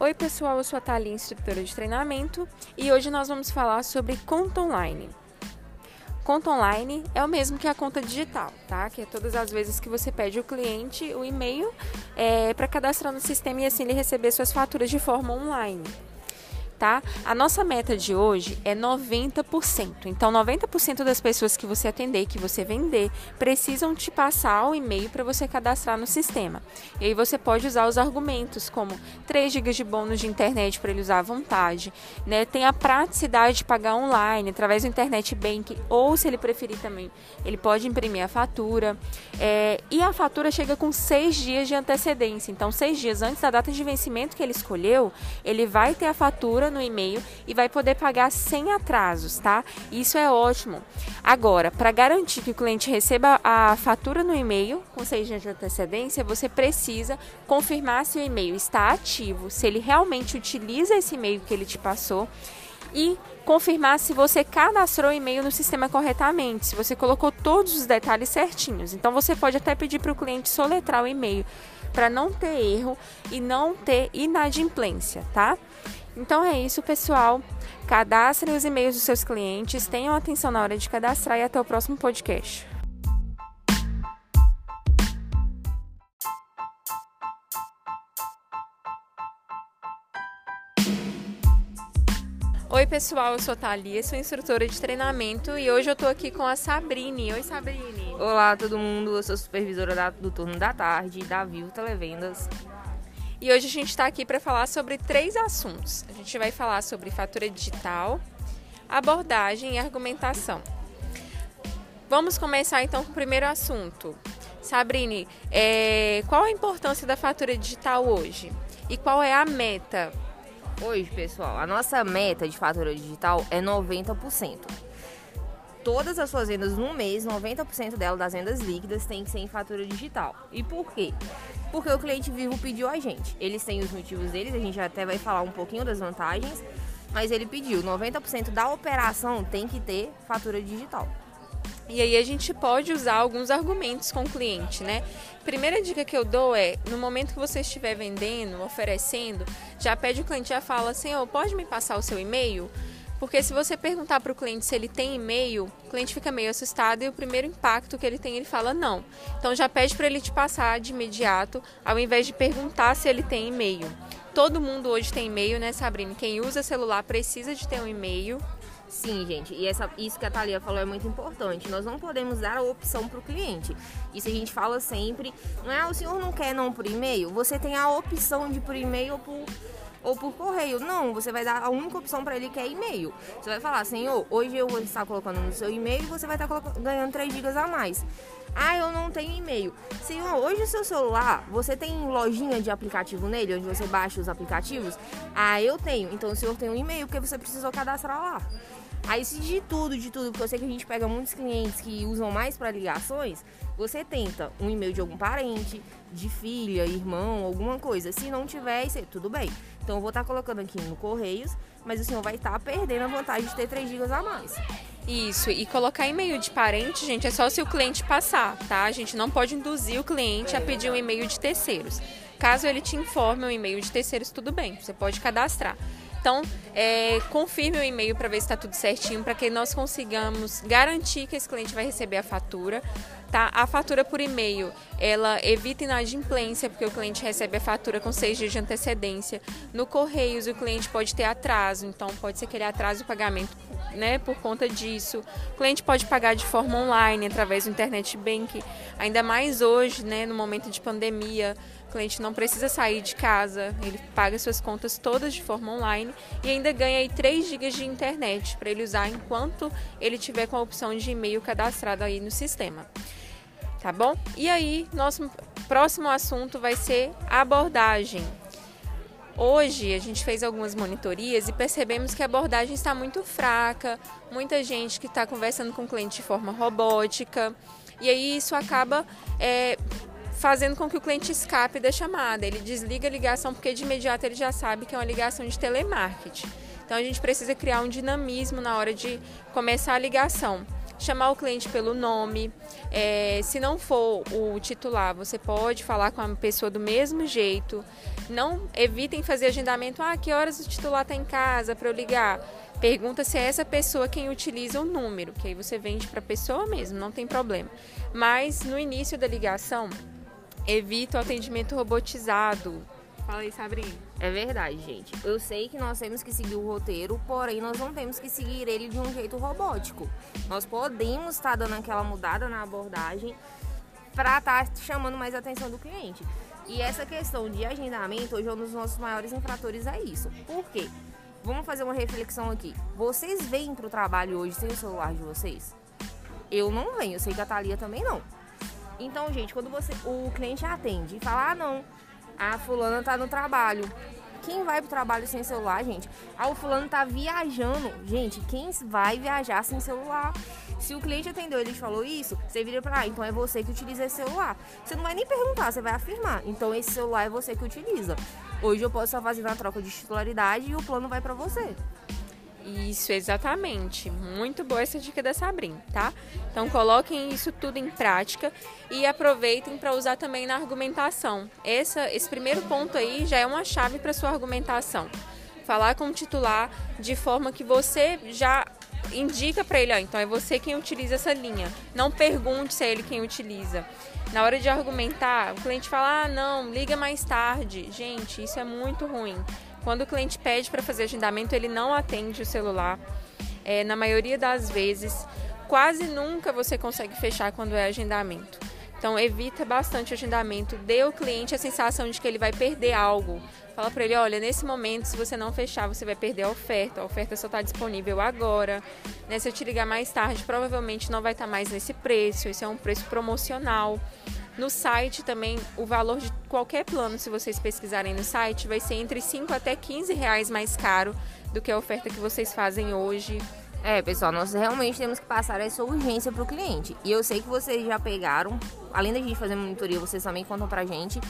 Oi pessoal, eu sou a Thalia, instrutora de treinamento, e hoje nós vamos falar sobre conta online. Conta online é o mesmo que a conta digital, tá? Que é todas as vezes que você pede o cliente o e-mail é, para cadastrar no sistema e assim ele receber suas faturas de forma online tá? A nossa meta de hoje é 90%. Então, 90% das pessoas que você atender, que você vender, precisam te passar o e-mail para você cadastrar no sistema. E aí você pode usar os argumentos como 3 GB de bônus de internet para ele usar à vontade, né? Tem a praticidade de pagar online através do internet bank ou se ele preferir também, ele pode imprimir a fatura. É, e a fatura chega com 6 dias de antecedência. Então, 6 dias antes da data de vencimento que ele escolheu, ele vai ter a fatura no e-mail e vai poder pagar sem atrasos, tá? Isso é ótimo. Agora, para garantir que o cliente receba a fatura no e-mail com seis dias de antecedência, você precisa confirmar se o e-mail está ativo, se ele realmente utiliza esse e-mail que ele te passou e confirmar se você cadastrou o e-mail no sistema corretamente, se você colocou todos os detalhes certinhos. Então você pode até pedir para o cliente soletrar o e-mail para não ter erro e não ter inadimplência, tá? Então é isso, pessoal. Cadastrem os e-mails dos seus clientes, tenham atenção na hora de cadastrar e até o próximo podcast. Oi, pessoal, eu sou Thalia, sou instrutora de treinamento e hoje eu tô aqui com a Sabrine. Oi, Sabrine. Olá, todo mundo. Eu sou supervisora do turno da tarde da Vivo Televendas. E hoje a gente está aqui para falar sobre três assuntos. A gente vai falar sobre fatura digital, abordagem e argumentação. Vamos começar então com o primeiro assunto. Sabrine, é, qual a importância da fatura digital hoje? E qual é a meta? Hoje, pessoal, a nossa meta de fatura digital é 90% todas as suas vendas no mês, 90% dela das vendas líquidas tem que ser em fatura digital. E por quê? Porque o cliente vivo pediu a gente. Eles têm os motivos deles, a gente até vai falar um pouquinho das vantagens, mas ele pediu 90% da operação tem que ter fatura digital. E aí a gente pode usar alguns argumentos com o cliente, né? Primeira dica que eu dou é, no momento que você estiver vendendo, oferecendo, já pede o cliente, já fala assim, oh, pode me passar o seu e-mail? Porque se você perguntar para o cliente se ele tem e-mail, o cliente fica meio assustado e o primeiro impacto que ele tem, ele fala não. Então já pede para ele te passar de imediato, ao invés de perguntar se ele tem e-mail. Todo mundo hoje tem e-mail, né, Sabrina? Quem usa celular precisa de ter um e-mail. Sim, gente, e essa, isso que a Thalia falou é muito importante. Nós não podemos dar a opção para o cliente. Isso a gente fala sempre. Não é, ah, o senhor não quer não por e-mail? Você tem a opção de por e-mail ou por ou por correio. Não, você vai dar a única opção para ele que é e-mail. Você vai falar, senhor, hoje eu vou estar colocando no seu e-mail e você vai estar ganhando 3 GB a mais. Ah, eu não tenho e-mail. Senhor, hoje o seu celular, você tem lojinha de aplicativo nele, onde você baixa os aplicativos? Ah, eu tenho. Então o senhor tem um e-mail porque você precisou cadastrar lá. Aí se de tudo, de tudo, porque eu sei que a gente pega muitos clientes que usam mais para ligações, você tenta um e-mail de algum parente, de filha, irmão, alguma coisa. Se não tiver, isso tudo bem. Então eu vou estar tá colocando aqui no Correios, mas o senhor vai estar tá perdendo a vantagem de ter 3 GB a mais. Isso, e colocar e-mail de parente, gente, é só se o cliente passar, tá? A gente não pode induzir o cliente a pedir um e-mail de terceiros. Caso ele te informe um e-mail de terceiros, tudo bem, você pode cadastrar. Então, é, confirme o e-mail para ver se está tudo certinho, para que nós consigamos garantir que esse cliente vai receber a fatura. Tá? A fatura por e-mail, ela evita inadimplência, porque o cliente recebe a fatura com seis dias de antecedência. No Correios, o cliente pode ter atraso, então pode ser que ele atrase o pagamento né, por conta disso. O cliente pode pagar de forma online, através do Internet Bank, ainda mais hoje, né, no momento de pandemia. O cliente não precisa sair de casa, ele paga suas contas todas de forma online e ainda ganha aí 3 GB de internet para ele usar enquanto ele tiver com a opção de e-mail cadastrado aí no sistema. Tá bom? E aí, nosso próximo assunto vai ser abordagem. Hoje a gente fez algumas monitorias e percebemos que a abordagem está muito fraca, muita gente que está conversando com o cliente de forma robótica, e aí isso acaba é, fazendo com que o cliente escape da chamada. Ele desliga a ligação porque de imediato ele já sabe que é uma ligação de telemarketing. Então a gente precisa criar um dinamismo na hora de começar a ligação. chamar o cliente pelo nome. É, se não for o titular, você pode falar com a pessoa do mesmo jeito. Não evitem fazer agendamento. Ah, que horas o titular está em casa para eu ligar? Pergunta se é essa pessoa quem utiliza o número, que aí você vende para a pessoa mesmo, não tem problema. Mas no início da ligação, evita o atendimento robotizado. Fala aí, Sabrina. É verdade, gente. Eu sei que nós temos que seguir o roteiro, porém nós não temos que seguir ele de um jeito robótico. Nós podemos estar dando aquela mudada na abordagem para estar tá chamando mais atenção do cliente. E essa questão de agendamento, hoje é um dos nossos maiores infratores é isso. Por quê? Vamos fazer uma reflexão aqui. Vocês vêm para o trabalho hoje sem o celular de vocês? Eu não venho, eu sei que a Thalia também não. Então, gente, quando você o cliente atende e fala, ah, não, a fulana tá no trabalho. Quem vai pro trabalho sem celular, gente? Ah, o fulano tá viajando. Gente, quem vai viajar sem celular? Se o cliente atendeu ele falou isso, você vira pra, ah, então é você que utiliza esse celular. Você não vai nem perguntar, você vai afirmar. Então esse celular é você que utiliza. Hoje eu posso estar fazendo a troca de titularidade e o plano vai para você. Isso, exatamente. Muito boa essa dica da Sabrina, tá? Então coloquem isso tudo em prática e aproveitem para usar também na argumentação. Essa, esse primeiro ponto aí já é uma chave para sua argumentação. Falar com o titular de forma que você já indica para ele, ó, então é você quem utiliza essa linha. Não pergunte se é ele quem utiliza. Na hora de argumentar, o cliente fala: "Ah, não, liga mais tarde". Gente, isso é muito ruim. Quando o cliente pede para fazer agendamento, ele não atende o celular. É, na maioria das vezes, quase nunca você consegue fechar quando é agendamento. Então evita bastante o agendamento, dê ao cliente a sensação de que ele vai perder algo. Fala para ele, olha, nesse momento, se você não fechar, você vai perder a oferta. A oferta só está disponível agora. Né? Se eu te ligar mais tarde, provavelmente não vai estar tá mais nesse preço. Esse é um preço promocional. No site também, o valor de qualquer plano, se vocês pesquisarem no site, vai ser entre 5 até 15 reais mais caro do que a oferta que vocês fazem hoje. É, pessoal, nós realmente temos que passar essa urgência para o cliente. E eu sei que vocês já pegaram, além da gente fazer monitoria, vocês também contam pra gente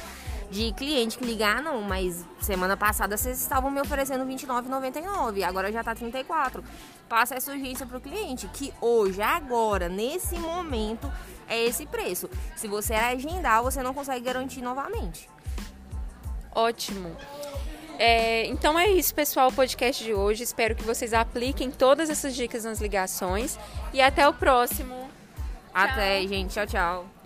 de cliente que ligar, ah, não, mas semana passada vocês estavam me oferecendo R$29,99, agora já tá 34. Passa essa urgência pro cliente, que hoje, agora, nesse momento, é esse preço. Se você agendar, você não consegue garantir novamente. Ótimo. É, então é isso, pessoal, o podcast de hoje. Espero que vocês apliquem todas essas dicas nas ligações. E até o próximo. Até, tchau. gente. Tchau, tchau.